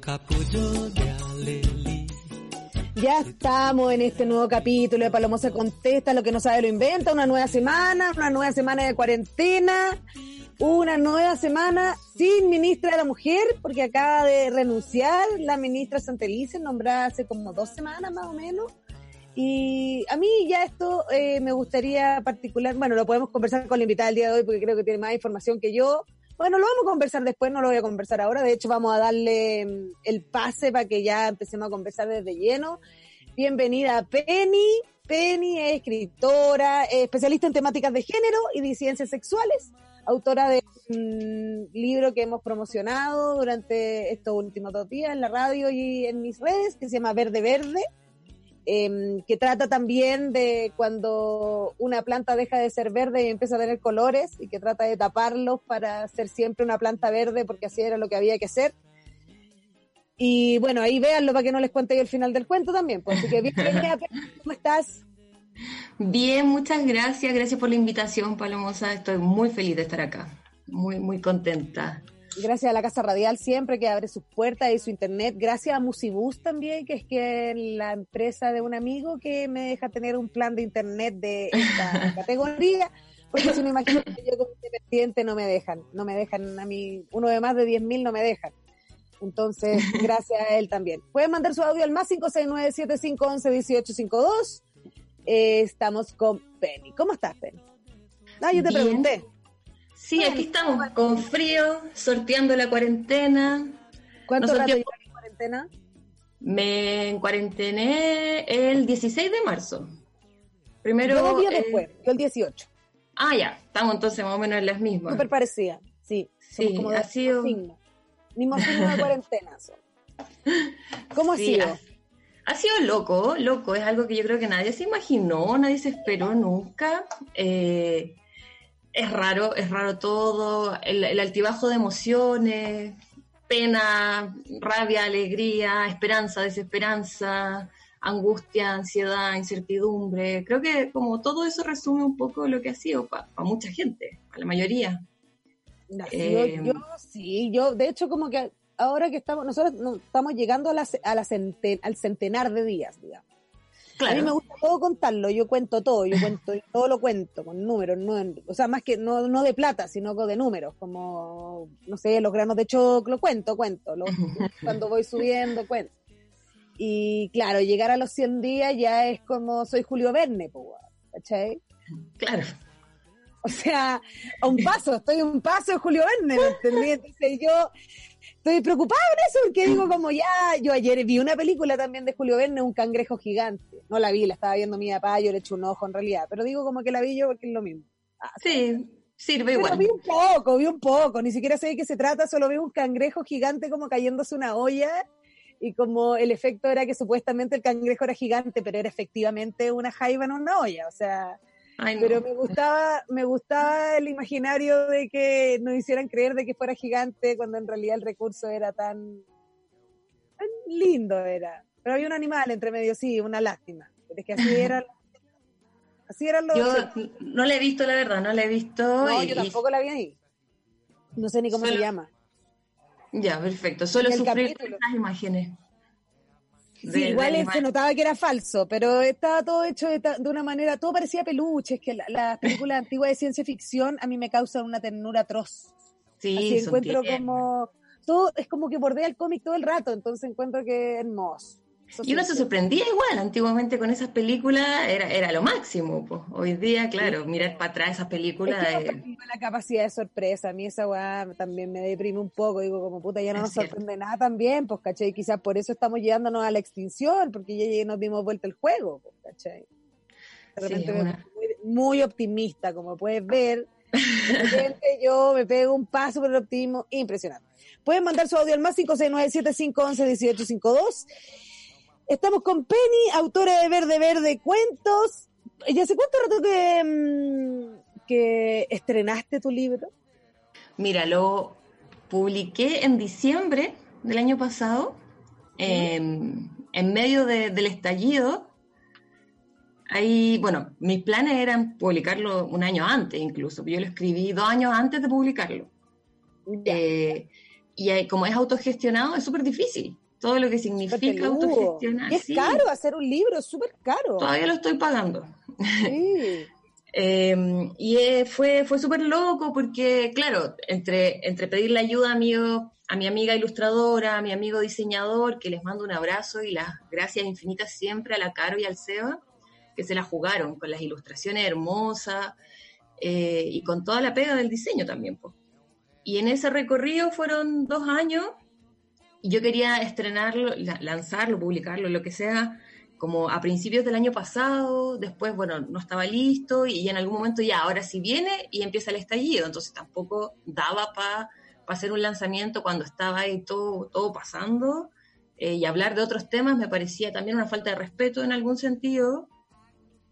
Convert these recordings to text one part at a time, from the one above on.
Capullo de Aleli. Ya estamos en este nuevo capítulo de Palomo se contesta, lo que no sabe lo inventa, una nueva semana, una nueva semana de cuarentena, una nueva semana sin ministra de la mujer, porque acaba de renunciar la ministra Santelice, nombrada hace como dos semanas más o menos. Y a mí ya esto eh, me gustaría particular, bueno, lo podemos conversar con la invitada del día de hoy porque creo que tiene más información que yo. Bueno, lo vamos a conversar después, no lo voy a conversar ahora. De hecho, vamos a darle mm, el pase para que ya empecemos a conversar desde lleno. Bienvenida Penny. Penny es escritora, especialista en temáticas de género y disidencias sexuales, autora de un libro que hemos promocionado durante estos últimos dos días en la radio y en mis redes, que se llama Verde Verde eh, que trata también de cuando una planta deja de ser verde y empieza a tener colores y que trata de taparlos para ser siempre una planta verde porque así era lo que había que hacer. Y bueno, ahí véanlo para que no les cuente yo el final del cuento también. Pues, así que bienvenida, ¿cómo estás? Bien, muchas gracias. Gracias por la invitación, Palomosa. Estoy muy feliz de estar acá. Muy, muy contenta. Gracias a la Casa Radial siempre que abre sus puertas y su internet. Gracias a Musibus también, que es que la empresa de un amigo que me deja tener un plan de internet de esta categoría. Porque si me imagino que yo como independiente no me dejan, no me dejan a mí, uno de más de 10.000 no me dejan. Entonces, gracias a él también. Pueden mandar su audio al más 569-7511-1852. Eh, estamos con Penny. ¿Cómo estás, Penny? Ah, yo te Bien. pregunté. Sí, aquí estamos, con frío, sorteando la cuarentena. ¿Cuánto Nos rato en cuarentena? Me encuarentené el 16 de marzo. Primero. Yo días eh, después, yo el 18. Ah, ya, estamos entonces más o menos en las mismas. Súper parecida, sí. Sí, como de ha sido- mismo signo. Mismo signo de cuarentena. son. ¿Cómo ha sido? Ha, ha sido loco, loco. Es algo que yo creo que nadie se imaginó, nadie se esperó nunca. Eh, es raro, es raro todo. El, el altibajo de emociones, pena, rabia, alegría, esperanza, desesperanza, angustia, ansiedad, incertidumbre. Creo que como todo eso resume un poco lo que ha sido para mucha gente, a la mayoría. No, eh, yo, yo sí, yo de hecho como que ahora que estamos, nosotros no, estamos llegando a la, a la centen- al centenar de días, digamos. A mí me gusta todo contarlo, yo cuento todo, yo cuento, todo lo cuento con números, no o sea, más que no, no de plata, sino de números, como, no sé, los granos de choclo, cuento, cuento, lo- cuando voy subiendo, cuento. Y claro, llegar a los 100 días ya es como soy Julio Verne, ¿cachai? Claro. O sea, a un paso, estoy a un paso de Julio Verne, ¿me entendí? Entonces yo estoy preocupada en eso, porque digo como ya, yo ayer vi una película también de Julio Verne, Un cangrejo gigante. No la vi, la estaba viendo mi papá, yo le eché un ojo en realidad, pero digo como que la vi yo porque es lo mismo. Ah, Sí, sirve pero igual. vi un poco, vi un poco, ni siquiera sé de qué se trata, solo vi un cangrejo gigante como cayéndose una olla y como el efecto era que supuestamente el cangrejo era gigante, pero era efectivamente una jaiba en una olla, o sea, Ay, no. pero me gustaba, me gustaba el imaginario de que nos hicieran creer de que fuera gigante cuando en realidad el recurso era tan, tan lindo era. Pero había un animal entre medio, sí, una lástima. Pero es que así eran, así eran los. Yo no la he visto, la verdad, no la he visto. no, y- yo tampoco la vi ahí. No sé ni cómo Solo- se llama. Ya, perfecto. Solo sufrir estas imágenes. Sí, igual animales. se notaba que era falso, pero estaba todo hecho de, de una manera, todo parecía peluche, es que la- las películas antiguas de ciencia ficción a mí me causan una ternura atroz. Sí, Así encuentro como, todo es como que bordea el cómic todo el rato, entonces encuentro que es hermoso. Y uno se sorprendía igual, antiguamente con esas películas era, era lo máximo. po. Hoy día, claro, mirar para atrás esas Es películas. que eh, la capacidad de sorpresa. A mí esa weá también me deprime un poco. Digo, como puta, ya no Es nos cierto. sorprende nada también, pues, ¿cachai? Quizás por eso estamos llevándonos a la extinción, porque ya ya nos dimos vuelta el juego, pues, ¿cachai? De Sí, repente me, una- muy, muy optimista, como puedes ver. Repente yo me pego un paso por el optimismo impresionante. Pueden mandar su audio al más 569-7511-1852. Estamos con Penny, autora de Verde Verde Cuentos. ¿Y hace cuánto rato que, mm, que estrenaste tu libro? Mira, lo publiqué en diciembre del año pasado, em, en medio de- del estallido. Ahí, bueno, mis planes eran publicarlo un año antes incluso. Yo lo escribí dos años antes de publicarlo. Eh, y ahí, como es autogestionado, es súper difícil. Todo lo que significa autogestionar. Es sí. caro hacer un libro, es súper caro. Todavía lo estoy pagando. Sí. Eh, y eh, fue, fue súper loco porque, claro, entre, entre pedirle ayuda a mi, a mi amiga ilustradora, a mi amigo diseñador, que les mando un abrazo y las gracias infinitas siempre a la Caro y al Seba, que se la jugaron con las ilustraciones hermosas eh, y con toda la pega del diseño también. po. Y en ese recorrido fueron dos años y yo quería estrenarlo, la- lanzarlo, publicarlo, lo que sea, como a principios del año pasado, después, bueno, no estaba listo y en algún momento ya, ahora sí viene y empieza el estallido, entonces tampoco daba para hacer un lanzamiento cuando estaba ahí todo, todo pasando. Eh, y hablar de otros temas me parecía también una falta de respeto en algún sentido,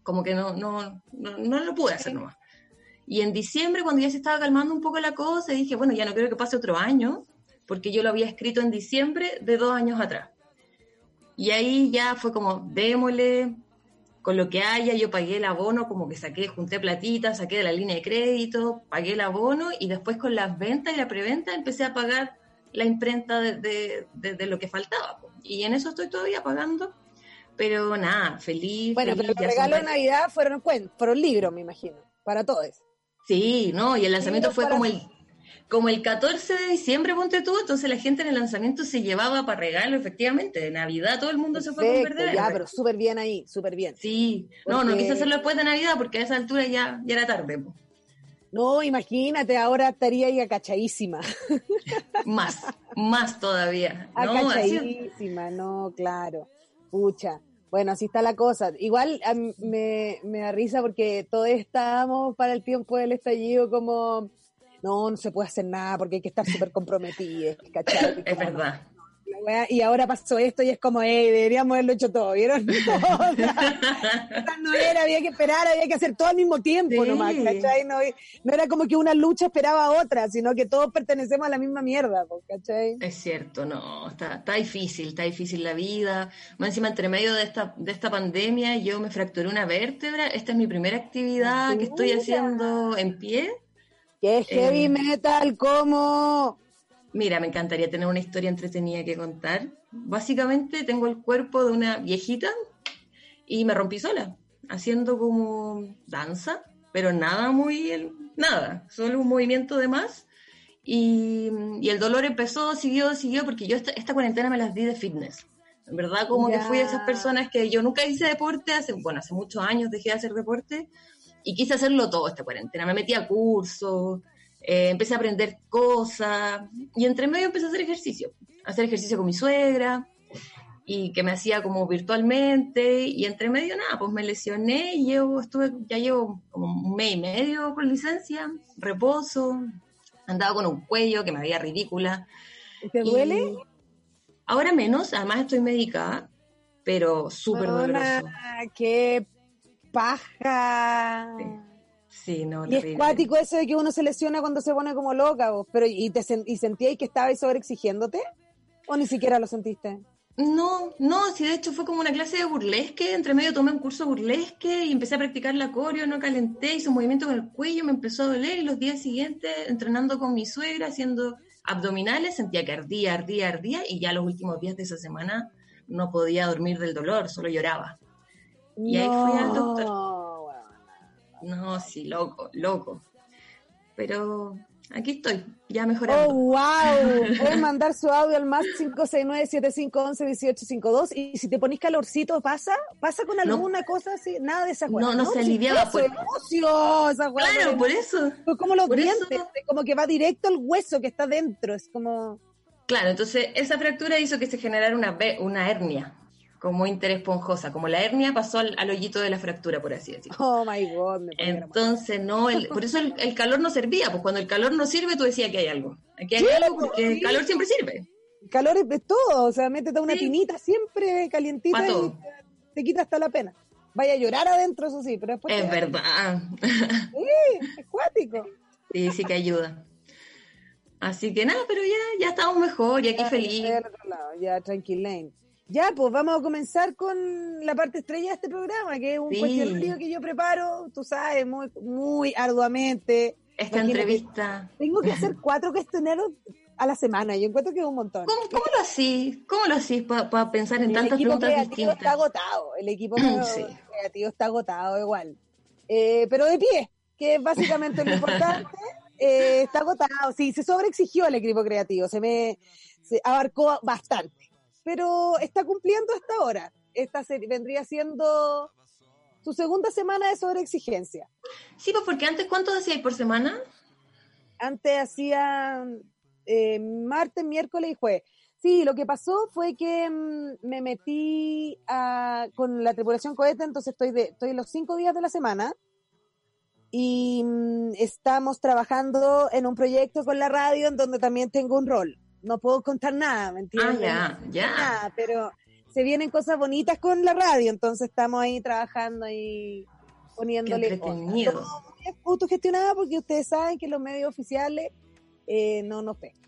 como que no, no, no, no lo pude hacer nomás. Y en diciembre, cuando ya se estaba calmando un poco la cosa, dije, bueno, ya no quiero que pase otro año, porque yo lo había escrito en diciembre de dos años atrás. Y ahí ya fue como, démosle con lo que haya, yo pagué el abono, como que saqué, junté platita, saqué de la línea de crédito, pagué el abono y después con las ventas y la preventa empecé a pagar la imprenta de, de- de- de lo que faltaba. Y en eso estoy todavía pagando, pero nada, feliz. Bueno, feliz, pero los regalos de Navidad fueron fueron libros, me imagino, para todos. Sí, no, y el lanzamiento fue como el, como el 14 de diciembre, ponte tú, entonces la gente en el lanzamiento se llevaba para regalo, efectivamente, de Navidad todo el mundo se fue Perfecto, verde. ya, pero súper bien ahí, súper bien. Sí, no, no quise hacerlo después de Navidad porque a esa altura ya, ya era tarde. po. No, imagínate, ahora estaría ahí acachadísima. Más, más todavía. No, Acachadísima, no, claro. Pucha. Bueno, así está la cosa. Igual a me, me da risa porque todos estábamos para el tiempo del estallido como, no, no se puede hacer nada porque hay que estar súper comprometidos, ¿cachai? es Como, verdad. la wea, Y ahora pasó esto y es como, hey, deberíamos haberlo hecho todo, ¿vieron? No, o sea, no era, había que esperar, había que hacer todo al mismo tiempo Sí. nomás, ¿cachai? No, no era como que una lucha esperaba a otra, sino que todos pertenecemos a la misma mierda, ¿cachai? Es cierto, no, está, está difícil, está difícil la vida. Más encima, entre medio de esta, de esta pandemia, yo me fracturé una vértebra. Esta es mi primera actividad que estoy Mira. haciendo en pie. Que es heavy Eh, metal, como... Mira, me encantaría tener una historia entretenida que contar. Básicamente tengo el cuerpo de una viejita y me rompí sola, haciendo como danza, pero nada muy, nada, solo un movimiento de más. Y, y el dolor empezó, siguió, siguió, porque yo esta, esta cuarentena me las di de fitness. En verdad, como que fui de esas personas que yo nunca hice deporte, hace, bueno, hace muchos años dejé de hacer deporte y quise hacerlo todo esta cuarentena. Me metí a cursos, eh, empecé a aprender cosas y entre medio empecé a hacer ejercicio, a hacer ejercicio con mi suegra y que me hacía como virtualmente y entre medio nada, pues me lesioné y llevo, estuve, ya llevo como un mes y medio con licencia, reposo, andaba con un cuello que me veía ridícula. ¿Te duele? Y ahora menos, además estoy medicada, pero súper doloroso. qué paja. Sí. Sí, no, Y es cuático eso de que uno se lesiona cuando se pone como loca, vos. pero ¿y, te y sentíais que estabais sobreexigiéndote? ¿O ni siquiera lo sentiste? No, no, sí, de hecho fue como una clase de burlesque, entre medio tomé un curso de burlesque y empecé a practicar la coreo, no calenté, hice un movimiento con el cuello, me empezó a doler y los días siguientes, entrenando con mi suegra, haciendo abdominales, sentía que ardía, ardía, ardía y ya los últimos días de esa semana no podía dormir del dolor, solo lloraba. Y ahí fui al doctor. No. No, sí, loco, loco. Pero aquí estoy, ya Oh, mejorando. wow. Pueden mandar su audio al más 569-7511-1852. Y si te ponís calorcito, ¿pasa? ¿Pasa con No. alguna cosa así? Nada de esa No, no se aliviaba, eso pues. es ocio, esa weá, claro, por eso. Pues como los por dientes, es como que va directo al hueso que está dentro. Es como. Claro, entonces esa fractura hizo que se generara una, una hernia, como interesponjosa, como la hernia pasó al, al hoyito de la fractura, por así decirlo. Oh my God. Me Entonces, no, el- por eso el, el calor no servía, pues cuando el calor no sirve, tú decías que hay algo. Aquí hay Sí, algo porque el calor siempre sirve. El calor es de todo, o sea, métete una Sí. tinita siempre calientita Pa' y todo. te, te quita hasta la pena. Vaya a llorar adentro, eso sí, pero después... Es verdad. Sí, es cuático. Sí, sí que ayuda. Así que nada, pero ya, ya estamos mejor y aquí Ya, feliz. ya, tranquilane. Ya, pues vamos a comenzar con la parte estrella de este programa, que es un Sí. cuestionario que yo preparo, tú sabes, muy, muy arduamente. Esta entrevista. Tengo que hacer cuatro cuestionarios a la semana, yo encuentro que es un montón. ¿Cómo, cómo lo hacís? ¿Cómo lo hacís para pensar en el tantas equipo preguntas creativo está distintas? agotado, el equipo Sí. creativo está agotado igual. Eh, pero de pie, que es básicamente lo importante, eh, está agotado. Sí, se sobreexigió el equipo creativo, se me se abarcó bastante. Pero está cumpliendo hasta ahora. Esta se- vendría siendo su segunda semana de sobreexigencia. Sí, pues porque antes, ¿cuántos hacíais por semana? Antes hacía eh, martes, miércoles y jueves. Sí, lo que pasó fue que mm, me metí a- con la tripulación cohete, entonces estoy, de, estoy los cinco días de la semana y mm, estamos trabajando en un proyecto con la radio en donde también tengo un rol. No puedo contar nada, ¿me Ah, entiendes? ya, ya. Nada, pero se vienen cosas bonitas con la radio, entonces estamos ahí trabajando y poniéndole cosas. autogestionado porque ustedes saben que los medios oficiales eh, no nos pescan.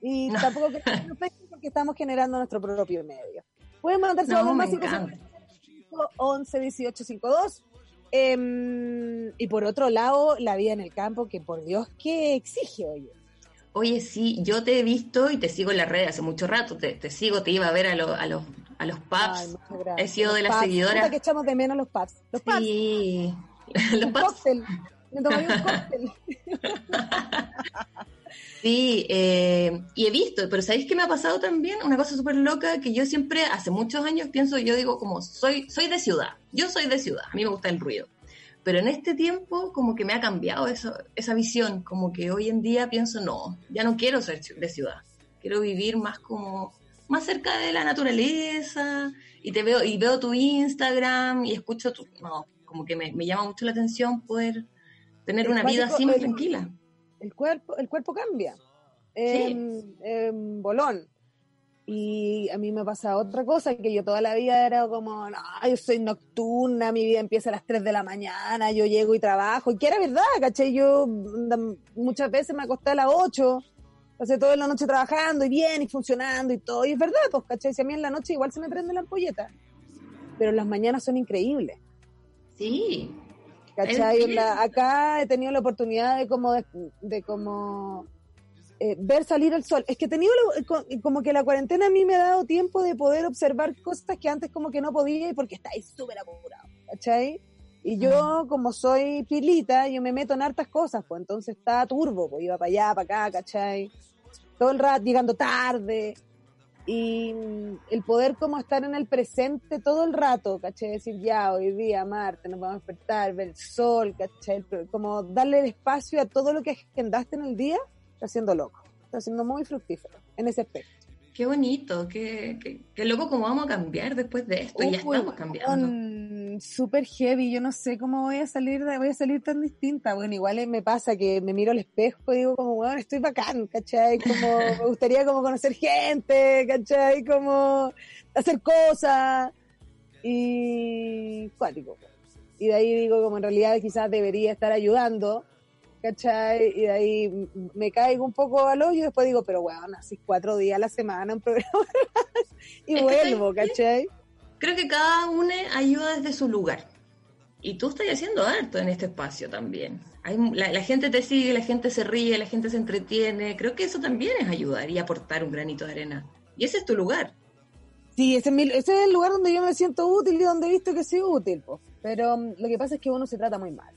Y No. tampoco que nos pesquen porque estamos generando nuestro propio medio. Pueden mandar No, me más encanta. 11 18 52. Em, y por otro lado, la vida en el campo, que por Dios, que exige, oye. Oye, sí, yo te he visto y te sigo en las redes hace mucho rato. Te, te sigo, te iba a ver a, lo- a los, a los pubs. Ay. He sido de Los las pubs. seguidoras. Que echamos de menos los pads. Los pads. Sí, los un pubs. cóctel. Me tomaría un cóctel. Sí, eh, y he visto, pero ¿sabéis qué me ha pasado también? Una cosa súper loca que yo siempre, hace muchos años, pienso, yo digo como, soy, soy de ciudad, yo soy de ciudad, a mí me gusta el ruido. Pero en este tiempo como que me ha cambiado eso, esa visión, como que hoy en día pienso, no, ya no quiero ser de ciudad, quiero vivir más como, más cerca de la naturaleza, y te veo, y veo tu Instagram y escucho tu, no, como que me, me llama mucho la atención poder tener El una vida así más el- tranquila. el cuerpo, el cuerpo cambia. En bolón. Y a mí me pasa otra cosa, que yo toda la vida era como, no, yo soy nocturna, mi vida empieza a las 3 de la mañana, yo llego y trabajo, y que era verdad, ¿cachai? Yo muchas veces me acosté a las 8, pasé toda la noche trabajando y bien, y funcionando y todo, y es verdad, pues, ¿cachai? Si a mí en la noche igual se me prende la ampolleta, pero las mañanas son increíbles. Sí, ¿Cachai? Acá he tenido la oportunidad de como de, de como eh, ver salir el sol. Es que he tenido la- co- como que la cuarentena a mí me ha dado tiempo de poder observar cosas que antes como que no podía y porque estáis súper apurado, ¿cachai? Y yo, como soy pilita, yo me meto en hartas cosas, pues entonces estaba turbo, pues iba para allá, para acá, ¿cachai? Todo el rato, llegando tarde. Y mm, el poder como estar en el presente todo el rato, ¿cachai? Decir, ya, hoy día, Marte, nos vamos a despertar, ver el sol, ¿cachai? Como darle el espacio a todo lo que agendaste en el día, está siendo loco. Está siendo muy fructífero en ese aspecto. Qué bonito, qué, qué, qué loco cómo vamos a cambiar después de esto. ya estamos cambiando. Súper heavy, yo no sé cómo voy a salir, voy a salir tan distinta. Bueno, igual me pasa que me miro al espejo y digo como, bueno, estoy bacán, ¿cachai? Como me gustaría como conocer gente, ¿cachai? Como hacer cosas y cuático. Y de ahí digo como en realidad quizás debería estar ayudando, ¿cachai? Y de ahí me caigo un poco al hoyo y después digo, pero bueno, así cuatro días a la semana en programa y Es que vuelvo, ¿sabes qué? ¿cachai? Creo que cada uno ayuda desde su lugar. Y tú estás haciendo harto en este espacio también. Hay, la, la gente te sigue, la gente se ríe, la gente se entretiene. Creo que eso también es ayudar y aportar un granito de arena. Y ese es tu lugar. Sí, ese es, mi- ese es el lugar donde yo me siento útil y donde he visto que soy útil, po. pero mm, lo que pasa es que uno se trata muy mal.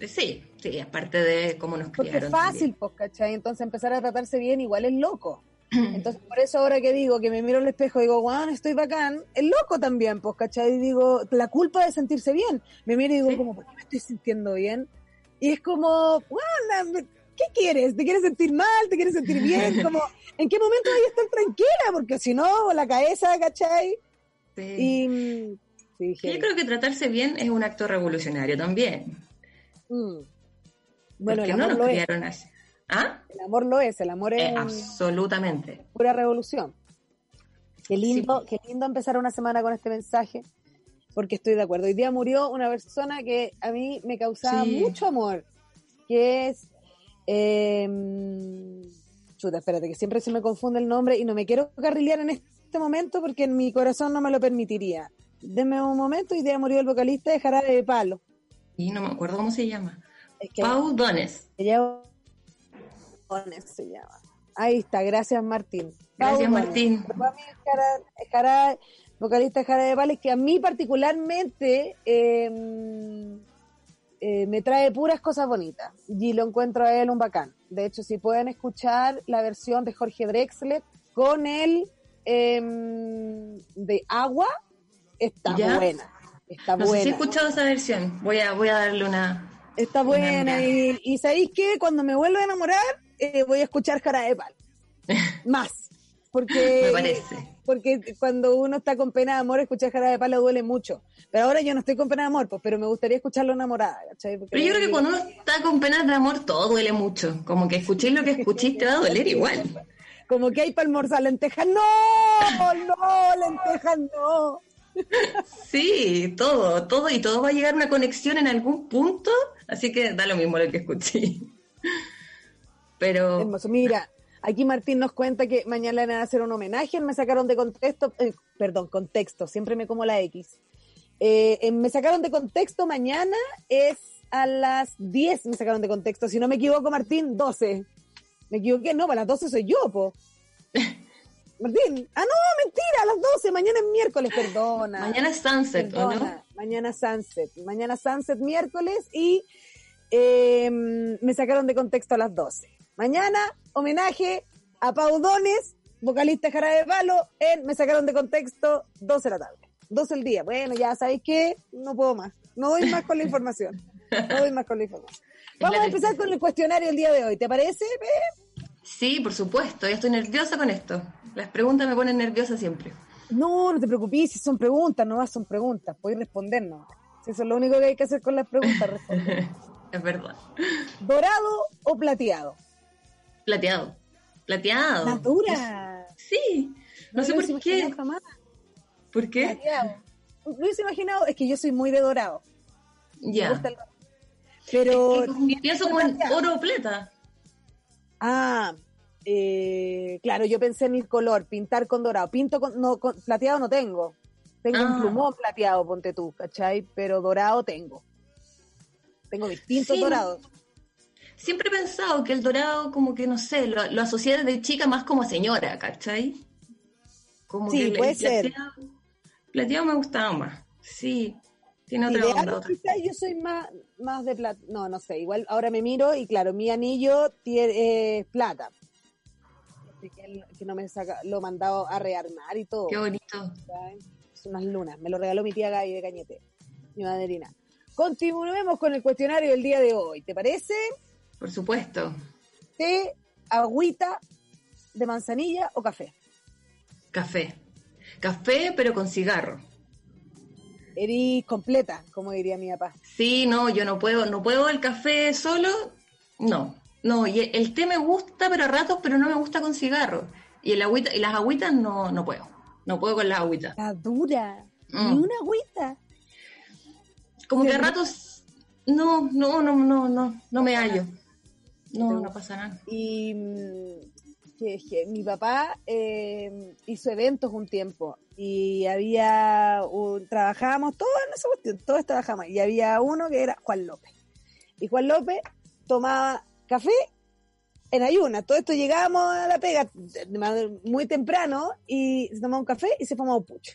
Eh, Sí, sí, aparte de cómo nos Porque criaron. es fácil, pues, ¿cachai? Entonces empezar a tratarse bien igual es loco. Entonces por eso ahora que digo, que me miro al espejo y digo, guau, estoy bacán, es loco también, pues, ¿cachai? Y digo, la culpa de sentirse bien. Me miro y digo, Sí. como, ¿por qué me estoy sintiendo bien? Y es como, guau, ¿qué quieres? ¿Te quieres sentir mal? ¿Te quieres sentir bien? Como, ¿en qué momento voy a estar tranquila? Porque si no, la cabeza, ¿cachai? Sí. Y sí, Yo creo que tratarse bien es un acto revolucionario también. Mm. Bueno, el no amor nos lo es. así. ¿Ah? El amor lo es, el amor es Eh, un- absolutamente. pura revolución. Qué lindo, Sí. qué lindo empezar una semana con este mensaje, porque estoy de acuerdo. Hoy día murió una persona que a mí me causaba Sí. mucho amor, que es... eh, chuta, espérate, que siempre se me confunde el nombre y no me quiero carrilear en este momento porque en mi corazón no me lo permitiría. Deme un momento, hoy día murió el vocalista de Jarabe de Palo. Y no me acuerdo cómo se llama. Es que Pau Dones. ella- Dones se llama. Ahí está, gracias Martín. Gracias, Pau. Martín. Jara- Jara- vocalista de Jarabe de Palo, es que a mí particularmente eh, eh, me trae puras cosas bonitas y lo encuentro a él un bacán. De hecho, si pueden escuchar la versión de Jorge Drexler con él em, de Agua, está ¿Ya? buena. Está No sé si he buena. escuchado esa versión. Voy a, voy a darle una. Está Una buena. Y, y ¿sabéis qué? Cuando me vuelvo a enamorar, eh, voy a escuchar Palo. Más. Porque, Me parece. porque cuando uno está con pena de amor, escuchar Jarabe de Palo duele mucho. Pero ahora yo no estoy con pena de amor, pues, pero me gustaría escucharlo enamorada, ¿cachai? Porque Pero yo creo que cuando uno está con penas de amor, todo duele mucho. Como que escuchéis lo que escuchéis te va a doler igual. Como que hay para almorzar lentejas. ¡No! ¡No! ¡Lentejas no! Sí, todo, todo y todo va a llegar a una conexión en algún punto, así que da lo mismo lo que escuché. Pero Hermoso. Mira, aquí Martín nos cuenta que mañana le van a hacer un homenaje. Me sacaron de contexto, eh, perdón, contexto, siempre me como la X. Eh, eh, me sacaron de contexto mañana, es a las 10 me sacaron de contexto. Si no me equivoco, Martín, 12. Me equivoqué, no, para las 12 soy yo, po. Martín, ah, no, mentira, a las 12, mañana es miércoles, perdona. mañana es Sunset, ¿o Perdona, no? Mañana Sunset. Mañana Sunset miércoles y eh, me sacaron de contexto a las 12. Mañana, homenaje a Pau Dones, vocalista de Jarabe de Palo, en Me sacaron de contexto 12 de la tarde. 12 el día. Bueno, ya sabéis que no puedo más. No doy más con la información. No doy más con la información. Vamos a empezar con el cuestionario el día de hoy. ¿Te parece? Sí, por supuesto, ya estoy nerviosa con esto. Las preguntas me ponen nerviosa siempre. No, no te preocupes, si son preguntas, no más son preguntas. Puedes respondernos. Si eso es lo único que hay que hacer con las preguntas, responder. Es verdad. ¿Dorado o plateado? Plateado. Plateado. Natura. Sí. No, sé por qué. jamás. ¿Por qué? Plateado. Lo hubiese imaginado, es que yo soy muy de dorado. Ya. el- Pero. Y pienso como en oro o plata. Ah, eh, claro, yo pensé en el color, pintar con dorado. Pinto con, no, con plateado no tengo. Tengo un Ah. plumón plateado, ponte tú, ¿cachai? Pero dorado tengo. Tengo distintos Sí. dorados. Siempre he pensado que el dorado, como que no sé, lo, lo asocié desde chica más como señora, ¿cachai? Como Sí, que puede el ser. Plateado, plateado me gustaba más. Sí, tiene otra onda. quizás yo soy más, más de plata. No, no sé. Igual ahora me miro y claro, mi anillo tiene eh, plata. Así que, el- que no me saca, lo he mandado a rearmar y todo. Qué bonito. ¿saben? Es unas lunas. Me lo regaló mi tía Gaby de Cañete, mi madrina. Continuemos con el cuestionario del día de hoy. ¿Te parece? Por supuesto. ¿Té, agüita de manzanilla o café? Café. Café, pero con cigarro. Eres completa, como diría mi papá. Sí, no, yo no puedo, no puedo el café solo, no. No, y el, té me gusta, pero a ratos, pero no me gusta con cigarro. Y el agüita, y las agüitas no, no puedo. No puedo con las agüitas. Está dura. Mm. Ni una agüita. Como que a ratos no, no, no, no, no, no me hallo. No, no pasa nada. Y mm, que, que mi papá eh, hizo eventos un tiempo y había un, trabajábamos todos en esa cuestión, todos trabajábamos y había uno que era Juan López. Y Juan López tomaba café en ayuna. Todo esto llegábamos a la pega muy temprano y se tomaba un café y se fumaba un pucho.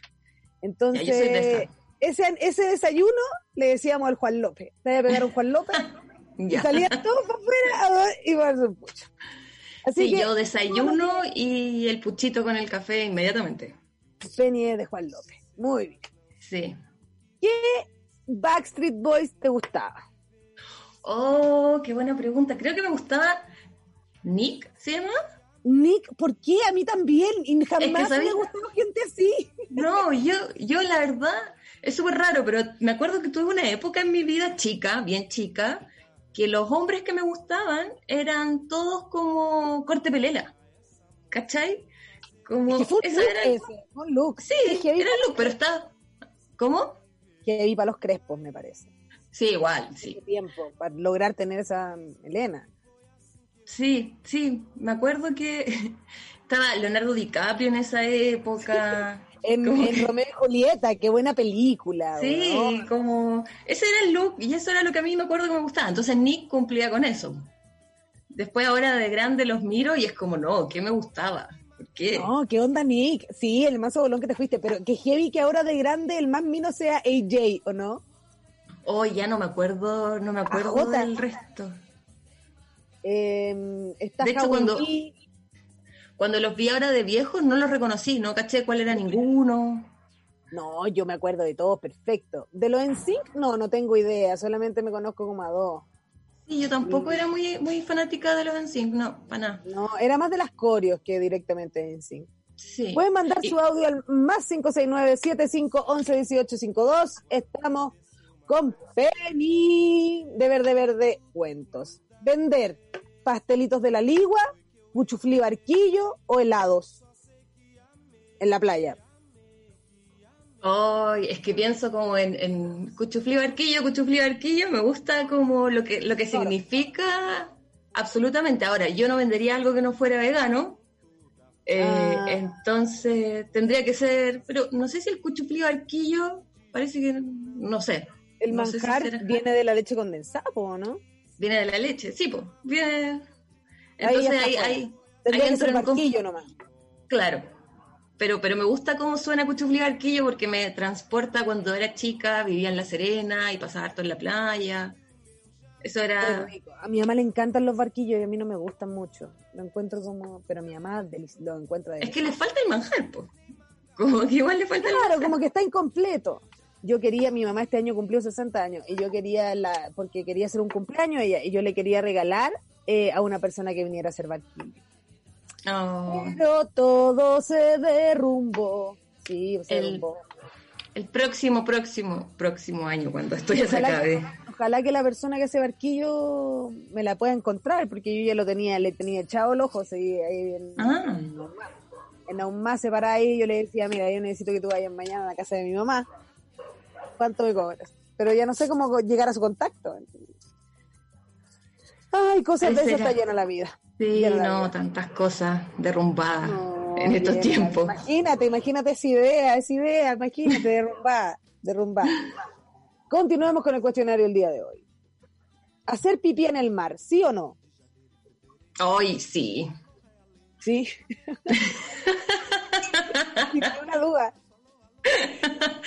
Entonces, ese, ese desayuno le decíamos al Juan López. Te voy a pegar un Juan López y salía todo para afuera a ver y ponerse un pucho. Así Sí, que yo desayuno y el puchito con el café inmediatamente. Penny es de Juan López. Muy bien. Sí. Backstreet Boys te gustaba? Oh, qué buena pregunta. Creo que me gustaba Nick, ¿se llama? Nick, ¿por qué? A mí también. Y jamás ¿sabes? me ha gustado gente así. No, yo, yo la verdad, es súper raro, pero me acuerdo que tuve una época en mi vida chica, bien chica, que los hombres que me gustaban eran todos como corte pelela. ¿Cachai? Como, Que fue eso look era, ese, un look. sí, Es era look, pero está, ¿cómo? heavy para los crespos, me parece. Sí, igual, sí. tiempo para lograr tener esa melena. Sí, sí, me acuerdo que estaba Leonardo DiCaprio en esa época. En, Romeo y Julieta, qué buena película. Sí, como ese era el look y eso era lo que a mí me acuerdo que me gustaba. Entonces Nick cumplía con eso. Después ahora de grande los miro y es como, no, ¿qué me gustaba? ¿Por qué? No, qué onda, Nick. Sí, el más bolón que te fuiste, pero que heavy que ahora de grande el más mino sea AJ, ¿o no? Oh, ya no me acuerdo, no me acuerdo del resto. Eh, está De hecho, cuando-. Cuando los vi ahora de viejos no los reconocí, no caché cuál era ninguno. No, yo me acuerdo de todos, perfecto. De los NSYNC, no, no tengo idea, solamente me conozco como a dos. Sí, yo tampoco era muy, muy fanática de los NSYNC, no, para nada. No, era más de las coreos que directamente de NSYNC. Sí. Pueden mandar Y- su audio al más 569-7511-1852. Estamos con Penny de Verde Verde Cuentos. Vender pastelitos de la ligua, cuchuflí barquillo o helados en la playa. Ay, es que pienso como en, en Cuchuflí Barquillo, Cuchuflí Barquillo, me gusta como lo que, lo que Claro. significa absolutamente. Ahora, yo no vendería algo que no fuera vegano, eh, Ah. entonces tendría que ser, pero no sé si el Cuchuflí Barquillo, parece que, no sé, El No sé si manjar será- viene de la leche condensada, ¿o ¿no? viene de la leche, sí, pues, viene... Entonces ahí, Tendría que ser en conf- barquillo nomás. Claro. Pero, pero me gusta cómo suena Cuchuflí Barquillo porque me transporta cuando era chica, vivía en La Serena y pasaba harto en la playa. Eso era. A mi mamá le encantan los barquillos y a mí no me gustan mucho. Lo encuentro como, pero a mi mamá lo encuentra Es que le falta el manjar, pues. Como que igual le falta el Claro, manjar. como que está incompleto. Yo quería, mi mamá este año cumplió 60 años y yo quería, la, porque quería hacer un cumpleaños ella, y yo le quería regalar eh, a una persona que viniera a hacer barquillo. Pero todo se derrumbó. Sí, se El- derrumbó. El próximo, próximo, próximo año, cuando esto ya se Ojalá acabe. que, ojalá que la persona que hace barquillo me la pueda encontrar, porque yo ya lo tenía, le tenía echado el ojo, ahí en, Ah. en aún más separada ahí, yo le decía, mira, yo necesito que tú vayas mañana a la casa de mi mamá. ¿Cuánto me cobras? Pero ya no sé cómo llegar a su contacto. Ay, cosas de eso será. está llena la vida. Sí, la no, vida. tantas cosas derrumbadas No, en estos tiempos. Imagínate, imagínate esa idea, esa idea, imagínate, derrumbar, derrumbar. Continuemos con el cuestionario el día de hoy. ¿Hacer pipí en el mar, sí o no? Ay, sí. Sí. Sin una duda.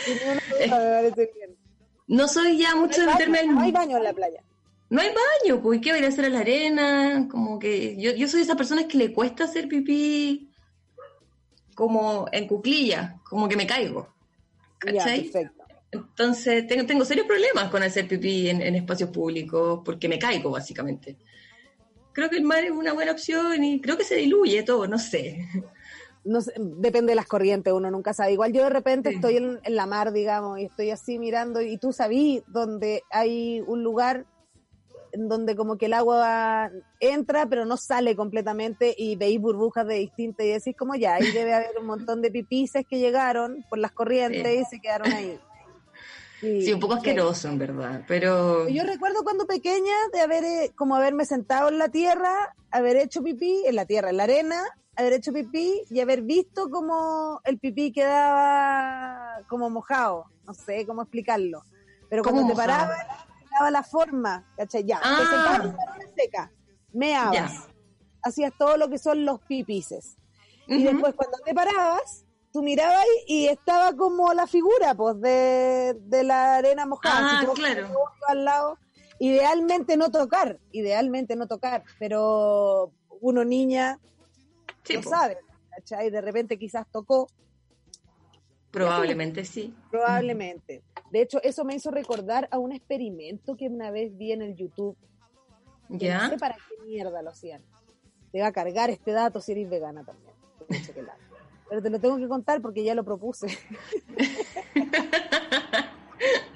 Sin una duda, me parece bien. No soy ya mucho de meterme en. no hay baño en la playa. No hay baño, pues, ¿qué voy a ir a hacer a la arena? Como que yo, yo soy de esas personas que le cuesta hacer pipí como en cuclilla, como que me caigo. ¿Cachai? perfecto. Entonces tengo, tengo serios problemas con hacer pipí en, en espacios públicos porque me caigo, básicamente. Creo que el mar es una buena opción y creo que se diluye todo, no sé. No sé, depende de las corrientes, uno nunca sabe. Igual yo de repente Sí. estoy en, en la mar, digamos, y estoy así mirando, y tú sabí donde hay un lugar en donde como que el agua entra, pero no sale completamente, y veis burbujas de distintas, y decís como ya, ahí debe haber un montón de pipices que llegaron por las corrientes Sí. y se quedaron ahí. Sí, un poco asqueroso, en verdad, pero... Yo recuerdo cuando pequeña de haber, eh, como haberme sentado en la tierra, haber hecho pipí, en la tierra, en la arena, haber hecho pipí y haber visto como el pipí quedaba como mojado. No sé cómo explicarlo. Pero ¿Cómo cuando te mojado? parabas, daba la forma, ¿cachai? Ya, te Ah. meabas, Ya. hacías todo lo que son los pipices. Y después cuando te parabas, tú mirabas y estaba como la figura, pues, de, de la arena mojada. Ah, Si tú claro. al lado, idealmente no tocar, idealmente no tocar, pero uno niña Sí, no po, sabe, ¿cachai? De repente quizás tocó, probablemente sí. probablemente. De hecho, eso me hizo recordar a un experimento que una vez vi en el YouTube. que No ¿Ya? sé para qué mierda lo hacían. te va a cargar este dato si eres vegana también. Pero te lo tengo que contar porque ya lo propuse.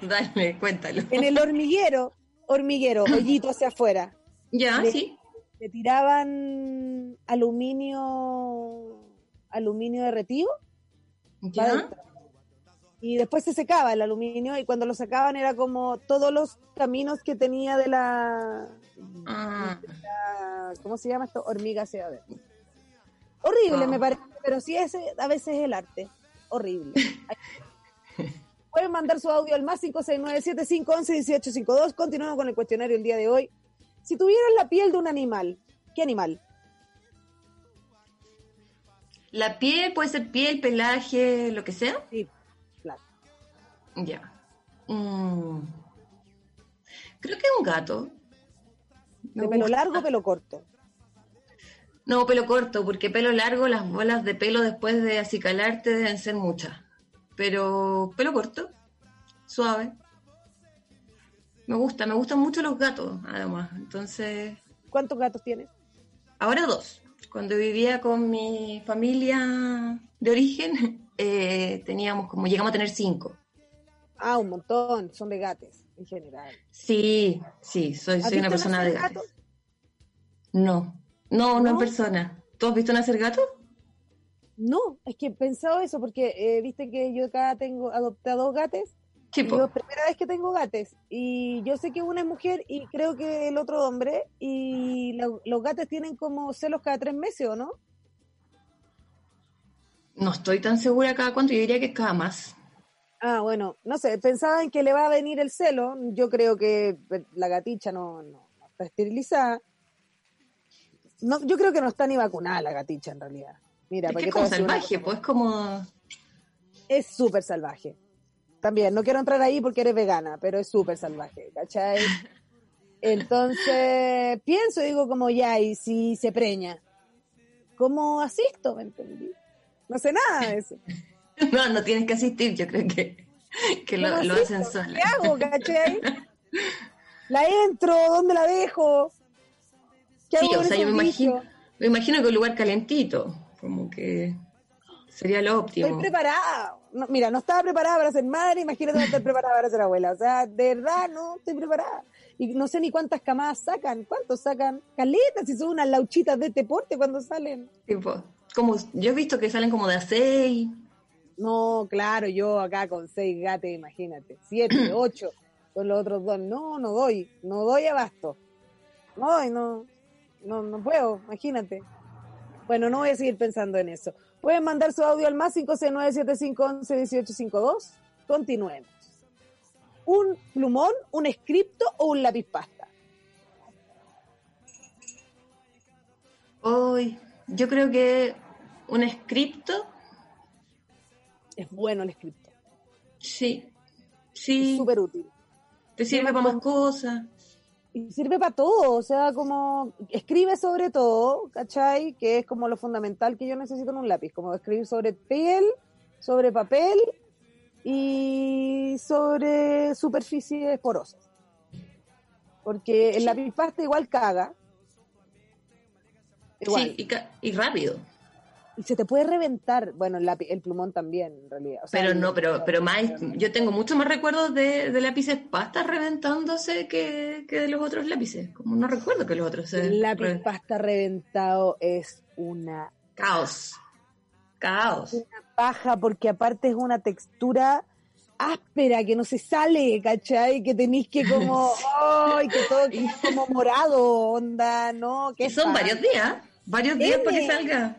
Dale, cuéntalo. En el hormiguero, hormiguero, hoyito hacia afuera. Ya, Le- sí. Le tiraban aluminio, aluminio derretido Ya. Y después se secaba el aluminio y cuando lo sacaban era como todos los caminos que tenía de la, Ah, la- ¿cómo se llama esto? Hormiga hacia adentro. Horrible Wow. me parece, pero sí es, a veces es el arte. Horrible. Pueden mandar su audio al más 569-7511-1852. Continuamos con el cuestionario el día de hoy. Si tuvieras la piel de un animal, ¿qué animal? La piel puede ser piel, pelaje, lo que sea. Sí. Ya. Mm. Creo que un gato. Me ¿De pelo gusta. largo o pelo corto? No, pelo corto, porque pelo largo, las bolas de pelo después de acicalarte deben ser muchas. Pero pelo corto, suave. Me gusta, me gustan mucho los gatos, además. Entonces, ¿Cuántos gatos tienes? ahora dos. Cuando vivía con mi familia de origen, eh, teníamos como, llegamos a tener cinco. Ah, un montón. Son de gatos, en general. Sí, sí, soy, ¿Has soy una persona de gatos. No, no, no, en ¿No? persona. ¿Tú has visto nacer gato? No, es que he pensado eso porque eh, viste que yo acá tengo adopté a dos gatos. Sí, y es primera vez que tengo gatos y yo sé que una es mujer y creo que el otro hombre y lo- los gatos tienen como celos cada tres meses, ¿o no? No estoy tan segura cada cuánto, yo diría que cada más. Ah, bueno, no sé, pensaba en que le va a venir el celo. Yo creo que la gaticha no, no, no está esterilizada. No, yo creo que no está ni vacunada la gaticha en realidad. Mira, Es ¿para que es como salvaje, pues es como... Es súper salvaje. También, no quiero entrar ahí porque eres vegana, pero es súper salvaje, ¿cachai? Entonces, pienso, digo, como ya, y si se preña, ¿cómo asisto? ¿Me entendí? No sé nada de eso. No, no tienes que asistir, yo creo que, que lo, ¿Cómo lo hacen sola. ¿Qué hago, cachai? ¿La entro? ¿Dónde la dejo? ¿Qué Sí, hago o sea, yo me imagino, me imagino que un lugar calentito, como que sería lo Estoy óptimo. preparada. No, mira, no estaba preparada para ser madre, imagínate no estar preparada para ser abuela. O sea, de verdad no estoy preparada. Y no sé ni cuántas camadas sacan. ¿Cuántos sacan? Caletas, si son unas lauchitas de este porte cuando salen. Tipo, como, yo he visto que salen como de a seis. No, claro, yo acá con seis gatos, imagínate. Siete, ocho, con los otros dos. No, no doy. No doy abasto. No doy, no. No, no puedo, imagínate. Bueno, no voy a seguir pensando en eso. Pueden mandar su audio al más 569-7511-1852. Continuemos. ¿Un plumón, un escripto o un lápiz pasta? Hoy, yo creo que un escrito, Es bueno el escripto. sí, sí, súper útil. te sirve para más cosas. y sirve para todo, o sea, como escribe sobre todo, ¿cachai? Que es como lo fundamental que yo necesito en un lápiz, como escribir sobre piel, sobre papel y sobre superficies porosas. Porque el lápiz pasta igual caga. Igual. Sí, y, ca- y rápido. Y se te puede reventar, bueno, el, lápiz, el plumón también, en realidad. O sea, Pero no, pero, pero más, yo tengo muchos más recuerdos de, de lápices pasta reventándose que, que de los otros lápices. Como no recuerdo que los otros se El lápiz pasta reventado es una Caos. Caos. una paja porque aparte es una textura áspera que no se sale, ¿cachai? Que tenéis que como, ¡ay! que todo quede como morado, onda, ¿no? Que son varios días, varios días para que salga.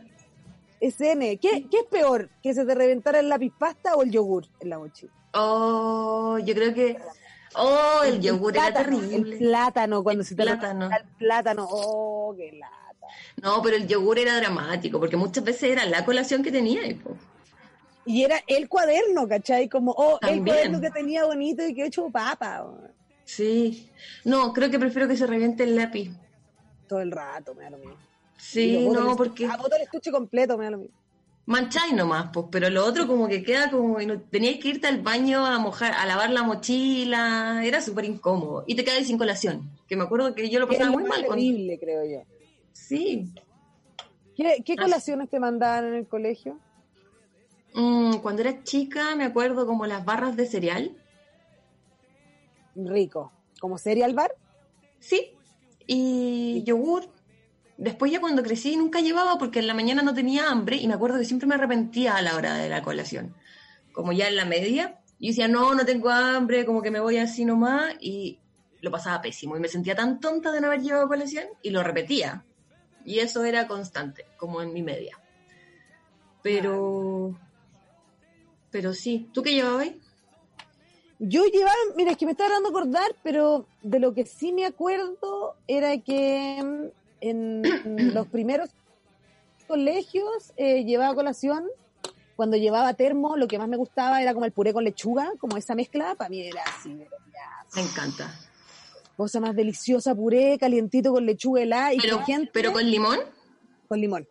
Es M. ¿Qué, ¿Qué es peor? ¿Que se te reventara el lápiz pasta o el yogur en la mochila? Oh, yo creo que. Oh, el yogur era terrible. El plátano, cuando El se te plátano. el plátano, ¡oh, qué lata! No, pero el yogur era dramático, porque muchas veces era la colación que tenía. y. Y era el cuaderno, ¿cachai? Como, oh, el cuaderno que tenía bonito y que he hecho papa. oh. Sí. No, creo que prefiero que se reviente el lápiz. Todo el rato, me da lo mismo. Sí, no, el- porque Ah, boto el estuche completo, me da lo mismo. mancháis nomás, pues, pero lo otro como que queda como, tenías que irte al baño a mojar, a lavar la mochila, era súper incómodo. Y te quedas sin colación, que me acuerdo que yo lo pasaba muy mal. terrible, creo yo. Sí, ¿Qué, qué Ah. colaciones te mandaban en el colegio? Mm, cuando era chica me acuerdo como las barras de cereal. Rico. ¿Como cereal bar? Sí. Y yogur. Después ya cuando crecí nunca llevaba porque en la mañana no tenía hambre y me acuerdo que siempre me arrepentía a la hora de la colación. Como ya en la media, yo decía, no, no tengo hambre, como que me voy así nomás y lo pasaba pésimo y me sentía tan tonta de no haber llevado colación y lo repetía. Y eso era constante, como en mi media. Pero... Pero sí, ¿tú qué llevabas? Yo llevaba, mira, es que me estaba dando a acordar, pero de lo que sí me acuerdo era que mm, en los primeros colegios eh, llevaba colación. Cuando llevaba termo, lo que más me gustaba era como el puré con lechuga, como esa mezcla, para mí era así, era Me encanta. cosa más deliciosa, puré calientito con lechuga helada y Pero, crujiente pero con limón, con limón.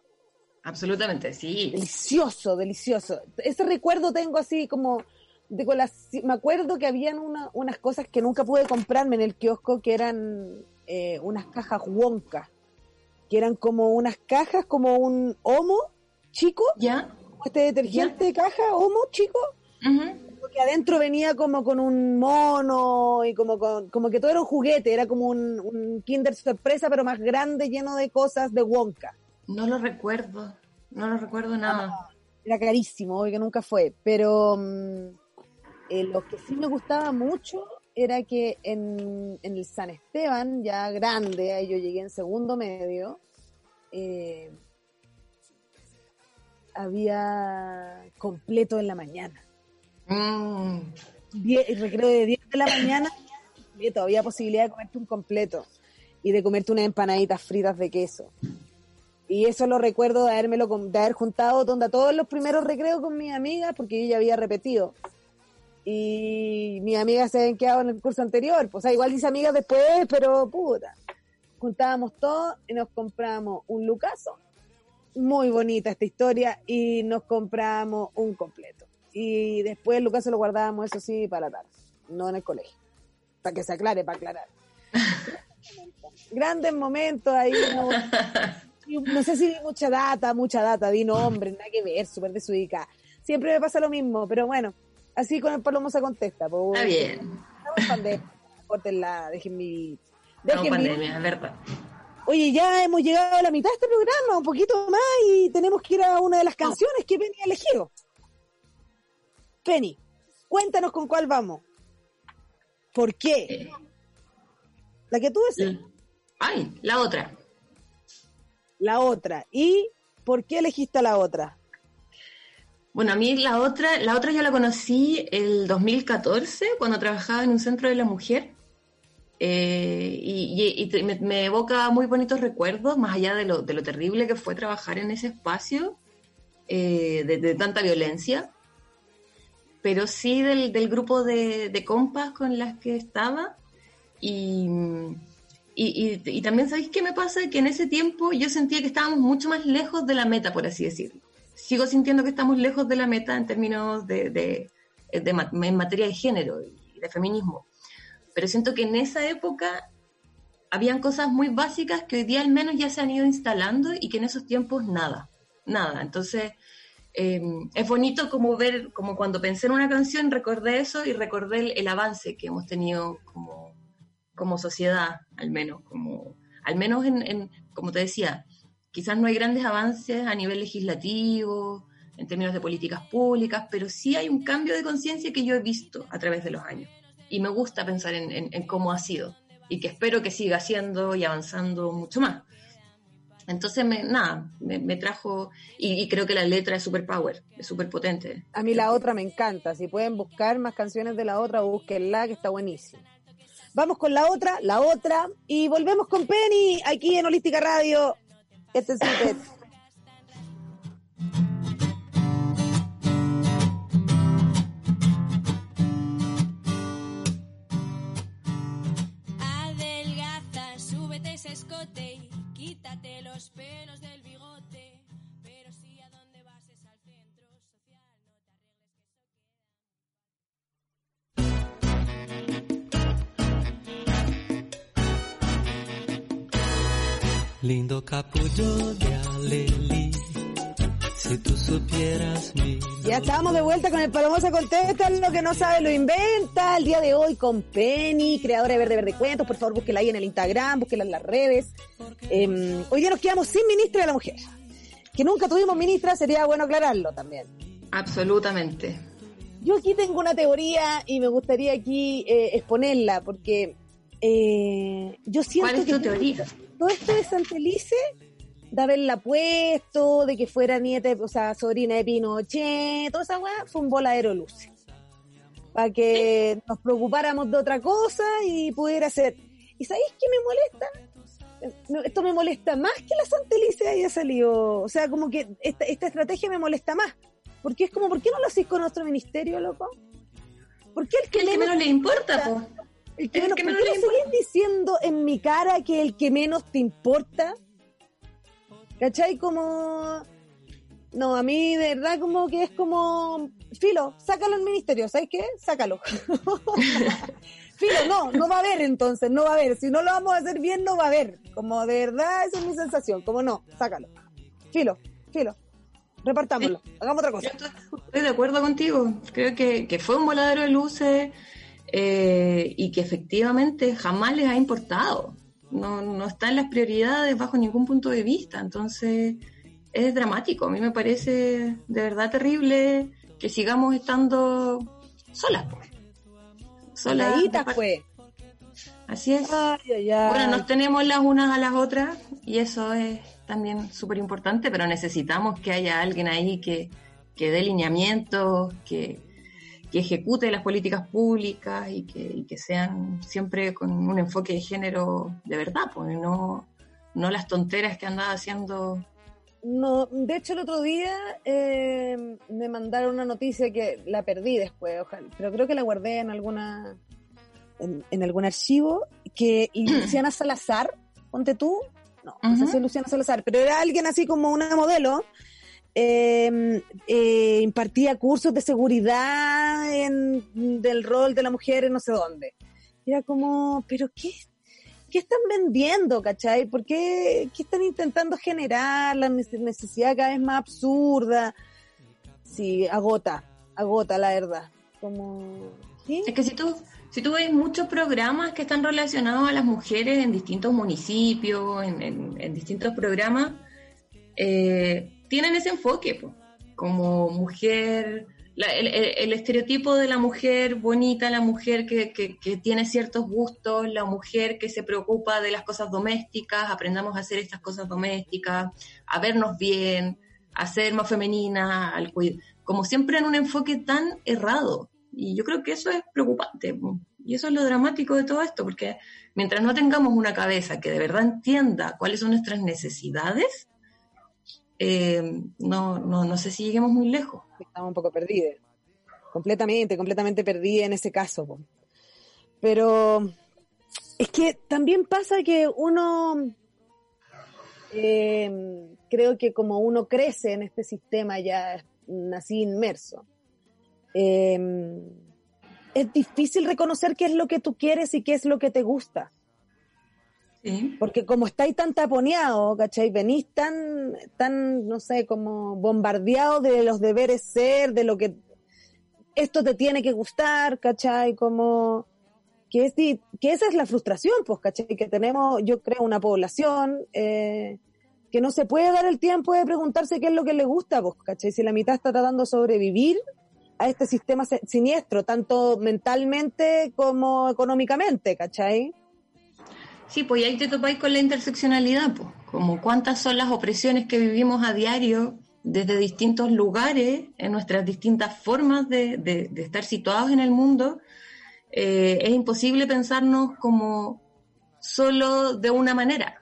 absolutamente, sí. Delicioso, delicioso. Ese recuerdo tengo así como de colación. Me acuerdo que habían una- unas cosas que nunca pude comprarme en el kiosco que eran eh, unas cajas Wonka, que eran como unas cajas, como un homo chico, ¿Ya? como este detergente de caja, homo chico, Ujú. que adentro venía como con un mono y como con, como que todo era un juguete, era como un, un Kinder sorpresa, pero más grande, lleno de cosas de Wonka. No lo recuerdo, no lo recuerdo nada. era carísimo, obvio que nunca fue, pero mm, eh, lo que sí me gustaba mucho era que en, en el San Esteban, ya grande, ahí yo llegué en segundo medio, eh, había completo en la mañana. Mm, Die- el recreo de 10 de la mañana, completo, había posibilidad de comerte un completo y de comerte unas empanaditas fritas de queso. Y eso lo recuerdo de, habérmelo, con- de haber juntado donde todos los primeros recreos con mis amigas, porque yo ya había repetido. Y mis amigas se habían quedado en el curso anterior. Pues, o sea, igual hice amigas después, pero puta. Juntábamos todo y nos compramos un lucaso. Muy bonita esta historia. Y nos compramos un completo. Y después el lucaso lo guardábamos, eso sí, para la tarde. No en el colegio. Para que se aclare, para aclarar. Grandes momentos ahí. No, no sé si di mucha data, mucha data, di nombre, nada que ver, súper desubicada. Siempre me pasa lo mismo, pero bueno, así con el Palomo se contesta. pues, está bien, Estamos pandemia, córtenla, dejen mi... estamos Dejen mi... pandemia, es verdad. Oye, ya hemos llegado a la mitad de este programa, un poquito más, y tenemos que ir a una de las canciones que Penny ha elegido. Penny, cuéntanos con cuál vamos. ¿Por qué? Eh, La que tú deseas, Ay, la otra. la otra. ¿Y por qué elegiste la otra? Bueno, a mí la otra, la otra yo la conocí el 2014 cuando trabajaba en un centro de la mujer. Eh, y y- y me, me evoca muy bonitos recuerdos, más allá de lo, de lo terrible que fue trabajar en ese espacio, eh, de, de tanta violencia, pero sí del, del grupo de, de compas con las que estaba. Y, y- y también, ¿sabéis qué me pasa? Que en ese tiempo yo sentía que estábamos mucho más lejos de la meta, por así decirlo sigo sintiendo que estamos lejos de la meta en términos de, de- de ma- en materia de género y de feminismo. Pero siento que en esa época habían cosas muy básicas que hoy día al menos ya se han ido instalando y que en esos tiempos nada, nada. Entonces eh, es bonito como ver, como cuando pensé en una canción recordé eso y recordé el, el avance que hemos tenido como, como sociedad, al menos, como, al menos en, en, como te decía, quizás no hay grandes avances a nivel legislativo, en términos de políticas públicas, pero sí hay un cambio de conciencia que yo he visto a través de los años. Y me gusta pensar en, cómo ha sido y que espero que siga siendo y avanzando mucho más. Entonces, me, nada, me, trajo, y, y creo que la letra es super power, es súper potente. A mí la otra me encanta. Si pueden buscar más canciones de la otra, búsquenla, que está buenísima. Vamos con la otra, la otra, y volvemos con Penny aquí en Holística Radio. Este es. Adelgaza, Lindo capullo de Leli. Si tú supieras mi Ya estamos de vuelta con el Palomosa Contesta, lo que no sabe lo inventa. El día de hoy con Penny, creadora de Verde Verde Cuentos. Por favor, búsquela ahí en el Instagram, búsquela en las redes. Eh, hoy día nos quedamos sin ministra de la mujer. Que nunca tuvimos ministra, sería bueno aclararlo también. Absolutamente. Yo aquí tengo una teoría y me gustaría aquí eh, exponerla, porque eh, yo siento ¿Cuál es que teoría? todo esto de Santelice, de haberla puesto, de que fuera nieta, o sea, sobrina de Pinochet, toda esa weá, fue un voladero de luces. Para que nos preocupáramos de otra cosa y pudiera ser. ¿Y sabéis qué me molesta? Esto me molesta más que la Santelice haya salido. O sea, como que esta, esta estrategia me molesta más. Porque es como, ¿por qué no lo hacéis con nuestro ministerio, loco? ¿Por qué el que, Que el que menos le importa, po. El que el menos, que ¿por menos qué le le seguís diciendo en mi cara que el que menos te importa? ¿Cachai? Como... No, a mí de verdad como que es como... Filo, sácalo al ministerio, ¿sabes qué? Sácalo. Filo, no, no va a haber entonces, no va a haber. Si no lo vamos a hacer bien, no va a haber. Como de verdad, esa es mi sensación. Como no, sácalo. Filo, filo. Repartámoslo, hagamos otra cosa. estoy, estoy de acuerdo contigo. Creo que, que fue un voladero de luces eh, y que efectivamente jamás les ha importado. No, no está en las prioridades bajo ningún punto de vista. Entonces es dramático. A mí me parece de verdad terrible que sigamos estando solas. Solas. Soladitas fue. Así es. Ay, ay, ay. Bueno, nos tenemos las unas a las otras y eso es también súper importante, pero necesitamos que haya alguien ahí que, que dé lineamientos, que, que ejecute las políticas públicas y que, y que sean siempre con un enfoque de género de verdad, pues no, no las tonteras que andaba haciendo. No, de hecho el otro día eh, me mandaron una noticia que la perdí después, ojalá, pero creo que la guardé en alguna en, en algún archivo que Luciana Salazar, ponte tú, no, no sé Ujú. si es Luciana Salazar, pero era alguien así como una modelo, eh, eh, impartía cursos de seguridad en, del rol de la mujer en no sé dónde. Era como, pero ¿qué, qué están vendiendo, cachai? ¿Por qué, qué están intentando generar la nece- necesidad cada vez más absurda? Sí, agota, agota la verdad. Como. Es que si tú, si tú ves muchos programas que están relacionados a las mujeres en distintos municipios, en, en- en distintos programas, eh, tienen ese enfoque, como mujer, el, estereotipo de la mujer bonita, la mujer que, tiene ciertos gustos, la mujer que se preocupa de las cosas domésticas, aprendamos a hacer estas cosas domésticas, a vernos bien, a ser más femenina, al cuid- como siempre en un enfoque tan errado. Y yo creo que eso es preocupante. Y eso es lo dramático de todo esto, porque mientras no tengamos una cabeza que de verdad entienda cuáles son nuestras necesidades, eh, no, no, no sé si lleguemos muy lejos. estamos un poco perdidas. Completamente, completamente perdida en ese caso. Pero es que también pasa que uno, eh, creo que como uno crece en este sistema ya así inmerso, eh, es difícil reconocer qué es lo que tú quieres y qué es lo que te gusta. Porque como estáis tan taponeado, ¿cachai? Venís tan, tan, no sé, como bombardeado de los deberes ser, de lo que esto te tiene que gustar, ¿cachai? Como que, es, que esa es la frustración, pues, ¿cachai? Que tenemos, yo creo, una población eh, que no se puede dar el tiempo de preguntarse qué es lo que le gusta, pues, ¿cachai? Si la mitad está tratando de sobrevivir a este sistema siniestro, tanto mentalmente como económicamente, ¿cachai? Sí, pues ahí te topáis con la interseccionalidad, pues, como cuántas son las opresiones que vivimos a diario desde distintos lugares, en nuestras distintas formas de estar situados en el mundo. Eh, es imposible pensarnos como solo de una manera.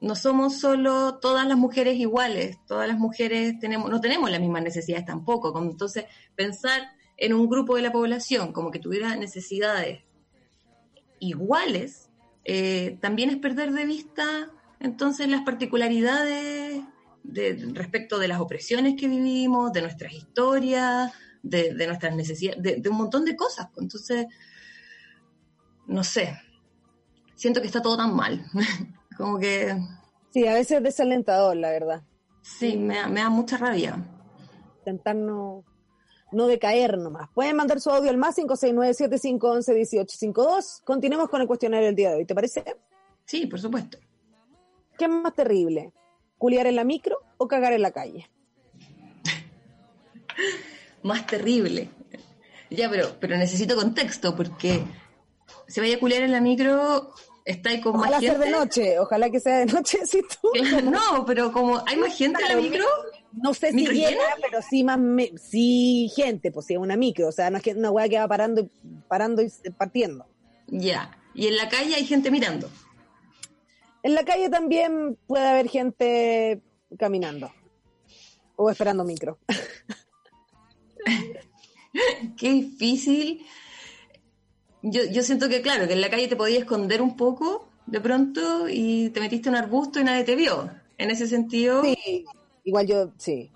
No somos solo todas las mujeres iguales, todas las mujeres tenemos, no tenemos las mismas necesidades tampoco. Como Entonces, pensar en un grupo de la población como que tuviera necesidades iguales, eh, también es perder de vista entonces las particularidades de, respecto de las opresiones que vivimos, de nuestras historias, de, de nuestras necesidades, de, de un montón de cosas. Entonces, no sé, siento que está todo tan mal. Como que, Sí, a veces es desalentador, la verdad. Sí, me, da- me da mucha rabia. intentar no, decaer nomás. Pueden mandar su audio al más 569-7511-1852. Continuemos con el cuestionario del día de hoy, ¿te parece? Sí, por supuesto. ¿Qué es más terrible? ¿Culiar en la micro o cagar en la calle? Más terrible. Ya, pero, pero necesito contexto porque si vaya a culiar en la micro, está ahí con Ojalá más sea gente. de noche, ojalá que sea de noche, si tú. Claro, No, pero como hay más gente en la micro, No sé si ¿Micro llena, llena? pero sí más me- sí gente, pues sí, es una micro, o sea, no es que una weá que va parando y parando y partiendo. ya. Y en la calle hay gente mirando. En la calle también puede haber gente caminando o esperando micro. Qué difícil. Yo, yo siento que, claro, que en la calle te podías esconder un poco de pronto y te metiste en un arbusto y nadie te vio. En ese sentido, Sí, igual yo, sí.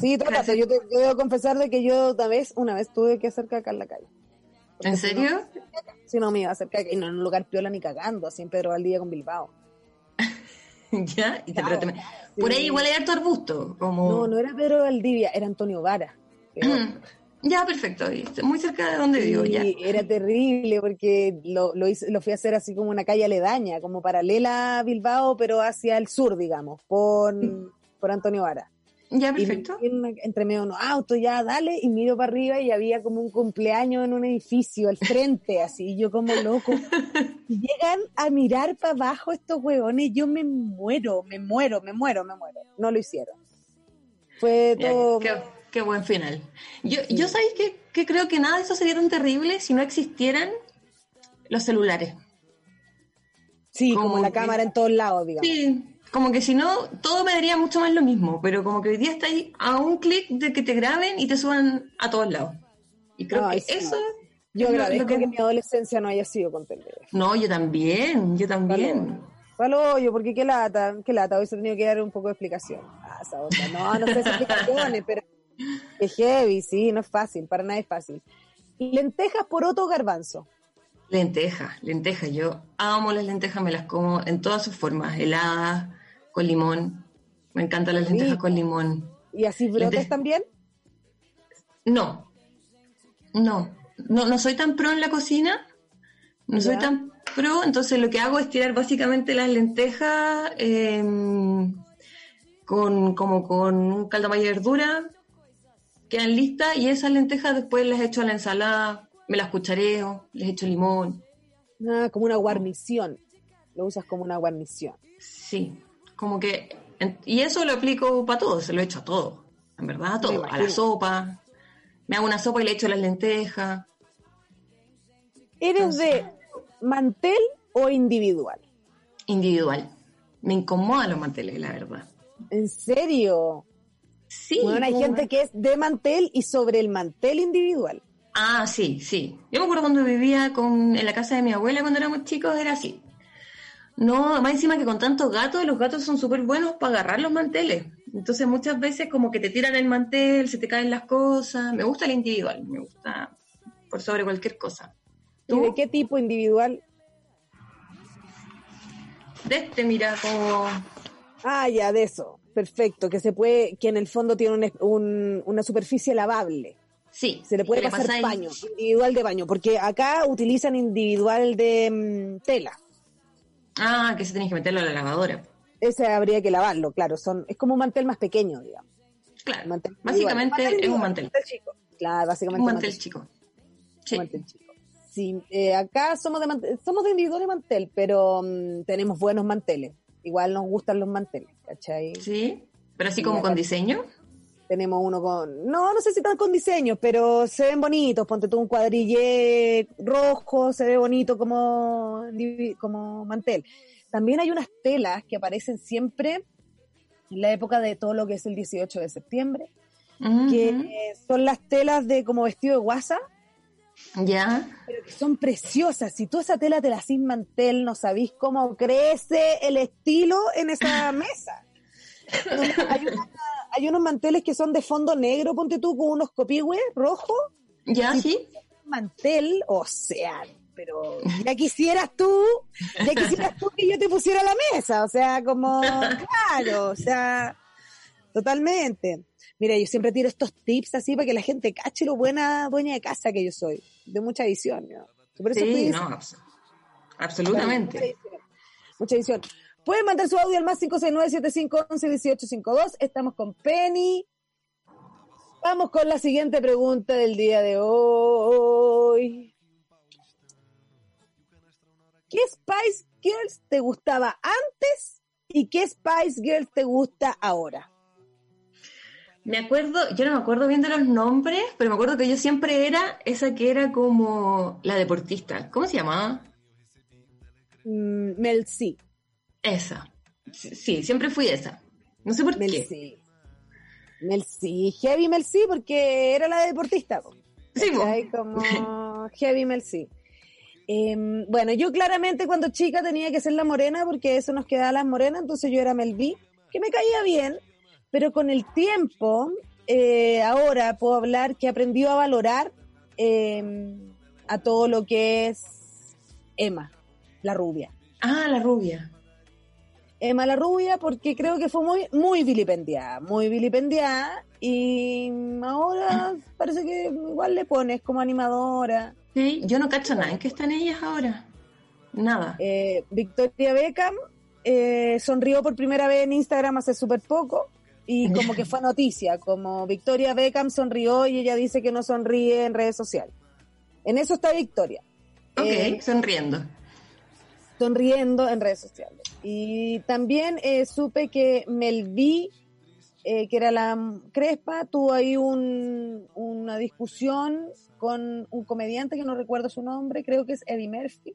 Sí, todo. Yo, te, yo debo confesar de que yo una vez, una vez tuve que hacer caca en la calle. ¿en serio? Si no me iba a hacer caca, y no en un lugar piola ni cagando, así en Pedro Valdivia con Bilbao. ¿Ya? Y te- pero te- Sí. por ahí igual hay harto arbusto. Como... No, no era Pedro Valdivia, era Antonio Vara. Ya, perfecto. Muy cerca de donde vivo, ya. Era terrible porque lo, lo, hice- lo fui a hacer así como una calle aledaña, como paralela a Bilbao, pero hacia el sur, digamos, por, por Antonio Vara. Ya, Y perfecto. me- entre medio unos autos, ya dale, y miro para arriba y había como un cumpleaños en un edificio al frente, así, y yo como loco. Y llegan a mirar para abajo estos huevones, yo me muero, me muero, me muero, me muero. No lo hicieron. Fue todo... qué, qué buen final. Yo, yo sabéis que, que creo que nada de eso sería tan terrible si no existieran los celulares. Sí, como, como la que- cámara en todos lados, digamos. Sí, como que si no, todo me daría mucho más lo mismo, pero como que hoy día está ahí a un clic de que te graben y te suban a todos lados. Y creo Ay, que sí. eso... Yo agradezco que- que mi adolescencia no haya sido con teléfono. No, yo también, yo también. Palo yo, porque qué lata, qué lata, hoy se ha tenido que dar un poco de explicación. Ah, esa otra. No, no sé si explicaciones, pero es heavy, sí, no es fácil, para nada es fácil. Lentejas, poroto, garbanzo. Lentejas, lentejas. Yo amo las lentejas, me las como en todas sus formas, heladas, con limón. Me encantan las lentejas con limón. ¿Y así brotes Lente- también? No, no, no, no soy tan pro en la cocina, no soy Ya. tan pro, entonces lo que hago es tirar básicamente las lentejas eh, con, como con un caldo de verdura, quedan listas y esas lentejas después las echo a la ensalada, me las cuchareo, les echo limón, Ah, como una guarnición. Lo usas como una guarnición. sí, como que, y eso lo aplico para todo, se lo echo a todo, en verdad a todo, a la sopa, me hago una sopa y le echo las lentejas. ¿Eres de mantel o individual? individual. Me incomodan los manteles, la verdad. ¿En serio? Sí. Bueno, hay gente que es de mantel y sobre el mantel individual. Ah, sí, sí. Yo me acuerdo cuando vivía con, en la casa de mi abuela cuando éramos chicos, era así. No, más encima que con tantos gatos, los gatos son súper buenos para agarrar los manteles. Entonces muchas veces como que te tiran el mantel, se te caen las cosas. Me gusta el individual, me gusta por sobre cualquier cosa. ¿Y ¿Tú? de qué tipo individual? De este, mira, como... Ah, ya, de eso. Perfecto, que se puede, que en el fondo tiene un un- una superficie lavable. Sí. Se le puede le pasar pasáis- paño, individual de baño, porque acá utilizan individual de mm, tela. Ah, que se tenés que meterlo a la lavadora. Ese habría que lavarlo, claro. Son, es como un mantel más pequeño, digamos. Claro. Mantel Básicamente es un individual, mantel. chico. Claro, básicamente Un mantel chico. Sí. Un mantel chico. Sí, eh, acá somos de, mantel- somos de individual y mantel, pero mm, tenemos buenos manteles. Igual nos gustan los manteles, ¿cachai? Sí, pero así Sí, como con diseño. Tenemos uno con, no, no sé si tan con diseño, pero se ven bonitos. Ponte tú un cuadrille rojo, se ve bonito como, como mantel. También hay unas telas que aparecen siempre en la época de todo lo que es el 18 de septiembre, que son las telas de como vestido de guasa, Ya. pero que son preciosas. Si tú esa tela te la haces mantel, no sabís cómo crece el estilo en esa mesa. hay, una- hay unos manteles que son de fondo negro, ponte tú, con unos copihue rojos, Ya, Sí. mantel, o sea, pero ya quisieras tú, ya quisieras tú que yo te pusiera a la mesa, o sea, como, claro, o sea, totalmente. Mira, yo siempre tiro estos tips así para que la gente cache lo buena dueña de casa que yo soy, de mucha visión. ¿no? Por eso Sí, no, abs- absolutamente. Mucha edición. Pueden mandar su audio al más 569-7511-1852. Estamos con Penny. Vamos con la siguiente pregunta del día de hoy. ¿Qué Spice Girls te gustaba antes y qué Spice Girls te gusta ahora? Me acuerdo, yo no me acuerdo bien de los nombres, pero me acuerdo que yo siempre era esa que era como la deportista. ¿Cómo se llamaba? Mm, Mel C. Esa. Sí, sí, siempre fui esa. No sé por Mel qué. C. Mel. Heavy Mel C porque era la deportista. po. Sí. Como Heavy Mel C. Em, bueno, yo claramente cuando chica tenía que ser la morena porque eso nos quedaba las morenas, entonces yo era Mel B, que me caía bien, pero con el tiempo, eh, ahora puedo hablar que aprendió a valorar em, a todo lo que es Emma, la rubia. Ah, la rubia. Emma la rubia porque creo que fue muy, muy vilipendiada, muy vilipendiada y ahora parece que igual le pones como animadora. Sí, yo no cacho nada. ¿En qué están ellas ahora? Nada. Eh, Victoria Beckham eh, sonrió por primera vez en Instagram hace súper poco y como que fue noticia, como Victoria Beckham sonrió y ella dice que no sonríe en redes sociales. En eso está Victoria. ok, eh, sonriendo. Sonriendo en redes sociales. Y también eh, supe que Melví, eh, que era la Crespa, tuvo ahí un- una discusión con un comediante que no recuerdo su nombre, creo que es Eddie Murphy.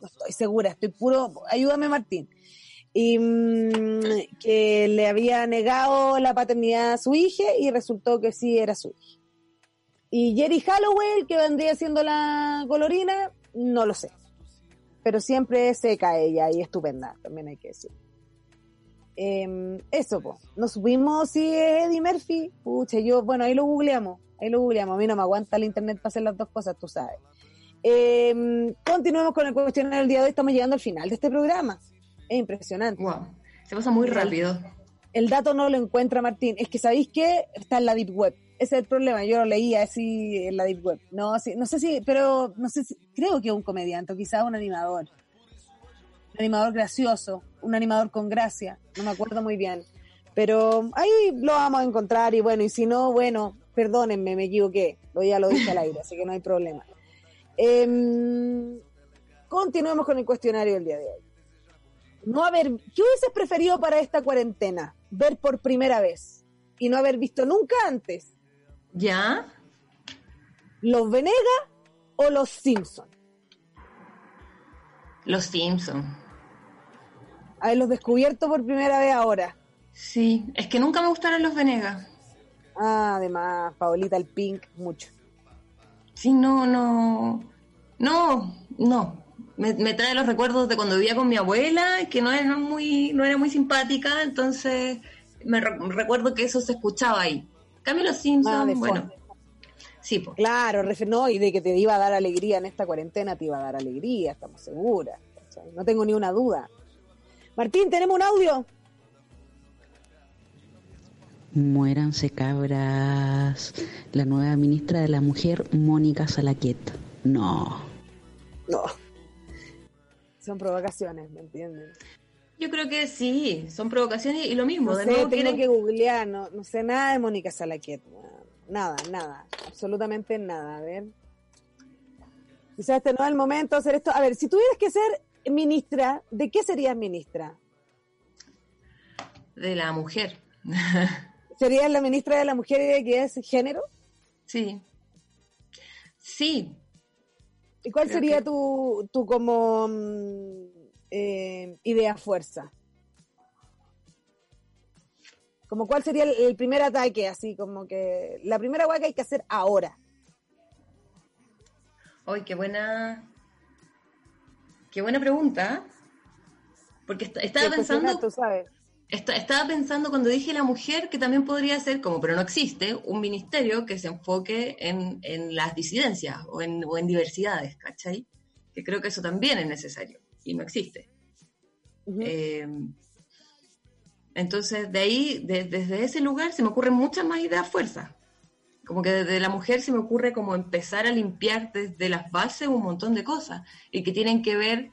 No estoy segura, estoy puro. Ayúdame, Martín. Y mm, que le había negado la paternidad a su hija y resultó que sí era su hija. Y Jerry Holloway, que vendría siendo la colorina, no lo sé pero siempre seca ella y estupenda, también hay que decir. Em, eso, pues. No supimos si es Eddie Murphy. Pucha, yo, bueno, ahí lo googleamos. Ahí lo googleamos. A mí no me aguanta el internet para hacer las dos cosas, tú sabes. Em, continuemos con el cuestionario del día de hoy. Estamos llegando al final de este programa. Es impresionante. Wow. Se pasa muy rápido. El dato no lo encuentra Martín. Es que, ¿sabéis qué? Está en la Deep Web. Ese es el problema. Yo lo leía así en la Deep Web. No, sí, no sé si, pero no sé si, creo que un comediante quizás un animador. Un animador gracioso, un animador con gracia. No me acuerdo muy bien. Pero ahí lo vamos a encontrar y bueno, y si no, bueno, perdónenme, me equivoqué. Lo ya lo dije al aire, así que no hay problema. Em, continuemos con el cuestionario del día de hoy. No haber, ¿qué hubieses preferido para esta cuarentena? Ver por primera vez y no haber visto nunca antes ¿Ya? los Venegas o los Simpson. Los Simpsons. Haberlos descubierto por primera vez ahora. Sí, es que nunca me gustaron los Venegas. Ah, además, Paulita el Pink, mucho. Sí, no, no. No, no. Me, me trae los recuerdos de cuando vivía con mi abuela, que no era muy, no era muy simpática, entonces me re- recuerdo que eso se escuchaba ahí. Cambio los Simpsons, de bueno. Sí, pues. Claro, no, y de que te iba a dar alegría en esta cuarentena, te iba a dar alegría, estamos seguras. ¿cachai? No tengo ni una duda. Martín, ¿tenemos un audio? Muéranse cabras. La nueva ministra de la Mujer, Mónica Salaquet. No. No. Son provocaciones, ¿me entienden? Yo creo que sí, son provocaciones y lo mismo. No de sé, nuevo tengo quieren- que googlear, no, no sé nada de Mónica Salaquet. Nada, nada, absolutamente nada. A ver. Quizás este no es el momento de hacer esto. A ver, si tuvieras que ser ministra, ¿de qué serías ministra? de la mujer. ¿Serías la ministra de la Mujer y de Equidad de Género? sí. Sí, ¿Y cuál Creo sería que- tu, tu como mm, eh, idea fuerza? Como cuál sería el, el primer ataque, así como que la primera hueá que hay que hacer ahora. Hoy, qué buena. Qué buena pregunta. ¿eh? Porque est- estaba pensando. tú sabes. Esta- estaba pensando cuando dije la mujer que también podría ser, como pero no existe, un ministerio que se enfoque en, en las disidencias o en, o en diversidades, ¿cachai? Que creo que eso también es necesario y no existe. Eh, Entonces, de ahí, de- desde ese lugar, se me ocurren muchas más ideas fuerza. Como que desde la mujer se me ocurre como empezar a limpiar desde las bases un montón de cosas y que tienen que ver,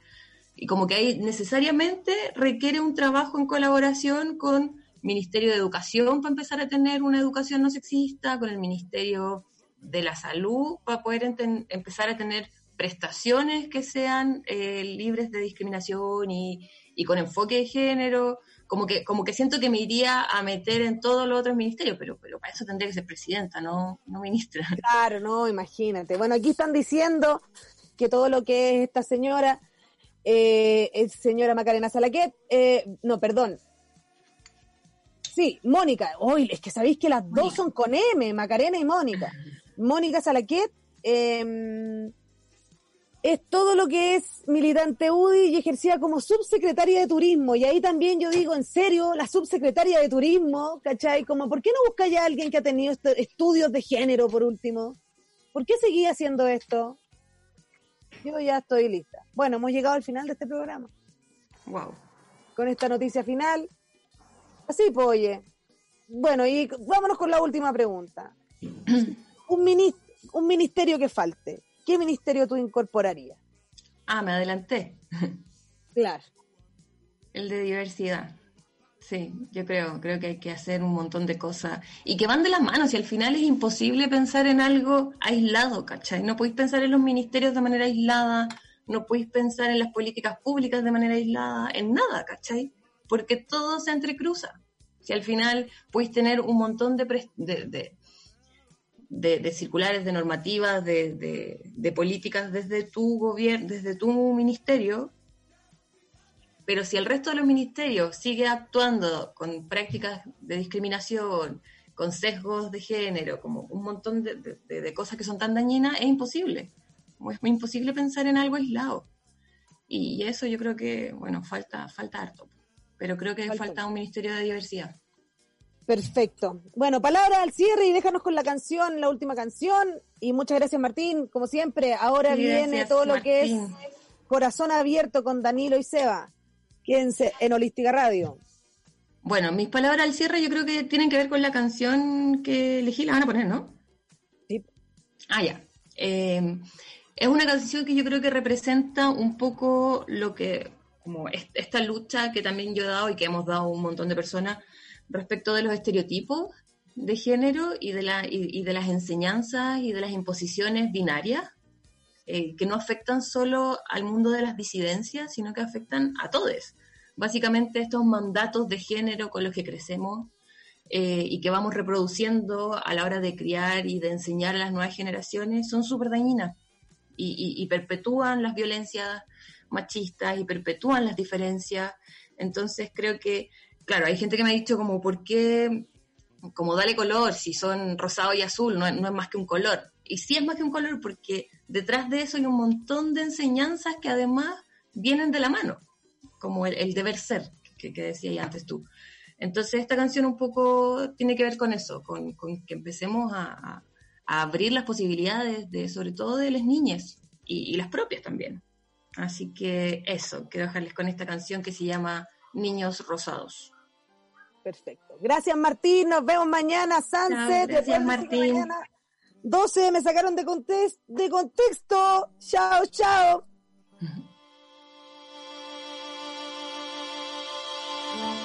y como que ahí necesariamente requiere un trabajo en colaboración con Ministerio de Educación para empezar a tener una educación no sexista, con el Ministerio de la Salud para poder empezar a tener prestaciones que sean eh, libres de discriminación y, y con enfoque de género, como que, como que siento que me iría a meter en todos los otros ministerios, pero, pero para eso tendría que ser presidenta, no, no ministra. Claro, no, imagínate. Bueno, aquí están diciendo que todo lo que es esta señora, eh, es señora Macarena Salaquet, eh, no, perdón. Sí, Mónica. Hoy es que sabéis que las dos son con M, Macarena y Mónica. Mónica Salaquet eh, es todo lo que es militante UDI y ejercía como subsecretaria de turismo. Y ahí también yo digo, en serio, la subsecretaria de turismo, ¿cachai? Como, ¿por qué no buscáis a alguien que ha tenido estu- estudios de género, por último? ¿Por qué seguía haciendo esto? Yo ya estoy lista. Bueno, hemos llegado al final de este programa. Wow. Con esta noticia final. Así, pues, oye. Bueno, y vámonos con la última pregunta. Un, minis- un ministerio que falte. ¿Qué ministerio tú incorporarías? Ah, me adelanté. Claro. El de diversidad. Sí, yo creo, creo que hay que hacer un montón de cosas y que van de las manos y al final es imposible pensar en algo aislado, ¿cachai? No podéis pensar en los ministerios de manera aislada, no podéis pensar en las políticas públicas de manera aislada, en nada, ¿cachai? Porque todo se entrecruza. Si al final podéis tener un montón de, de, de- de circulares, de normativas, de, de- de políticas desde tu gobierno, desde tu ministerio, pero si el resto de los ministerios sigue actuando con prácticas de discriminación, con sesgos de género, como un montón de, de- de- de cosas que son tan dañinas, es imposible. Es imposible pensar en algo aislado. Y eso yo creo que, bueno, falta, falta harto. Pero creo que Falta. falta un ministerio de diversidad. Perfecto. Bueno, palabra al cierre y déjanos con la canción, la última canción. Y muchas gracias, Martín. Como siempre, ahora viene todo lo que es. Corazón Abierto con Danilo y Seba. Quédense en Holística Radio. Bueno, mis palabras al cierre yo creo que tienen que ver con la canción que elegí, la van a poner, ¿no? Sí. Ah, ya. Eh, es una canción que yo creo que representa un poco lo que, como es- esta lucha que también yo he dado y que hemos dado un montón de personas respecto de los estereotipos de género y de, las enseñanzas y de las imposiciones binarias eh, que no afectan solo al mundo de las disidencias, sino que afectan a todos. Básicamente estos mandatos de género con los que crecemos eh, y que vamos reproduciendo a la hora de criar y de enseñar a las nuevas generaciones son súper dañinas y, y- y perpetúan las violencias machistas y perpetúan las diferencias. Entonces creo que, claro, hay gente que me ha dicho como, ¿por qué? Como dale color, si son rosado y azul, no, no es más que un color. Y sí es más que un color porque detrás de eso hay un montón de enseñanzas que además vienen de la mano, como el, el deber ser que, que decía antes tú. Entonces esta canción un poco tiene que ver con eso, con, con que empecemos a, a- abrir las posibilidades de, sobre todo de las niñas y, y las propias también. Así que eso, quiero dejarles con esta canción que se llama Niños Rosados. Perfecto. Gracias, Martín. Nos vemos mañana, Sunset. Gracias, Martín. mañana 12 me sacaron de, context- de contexto. Chao, chao.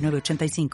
906985.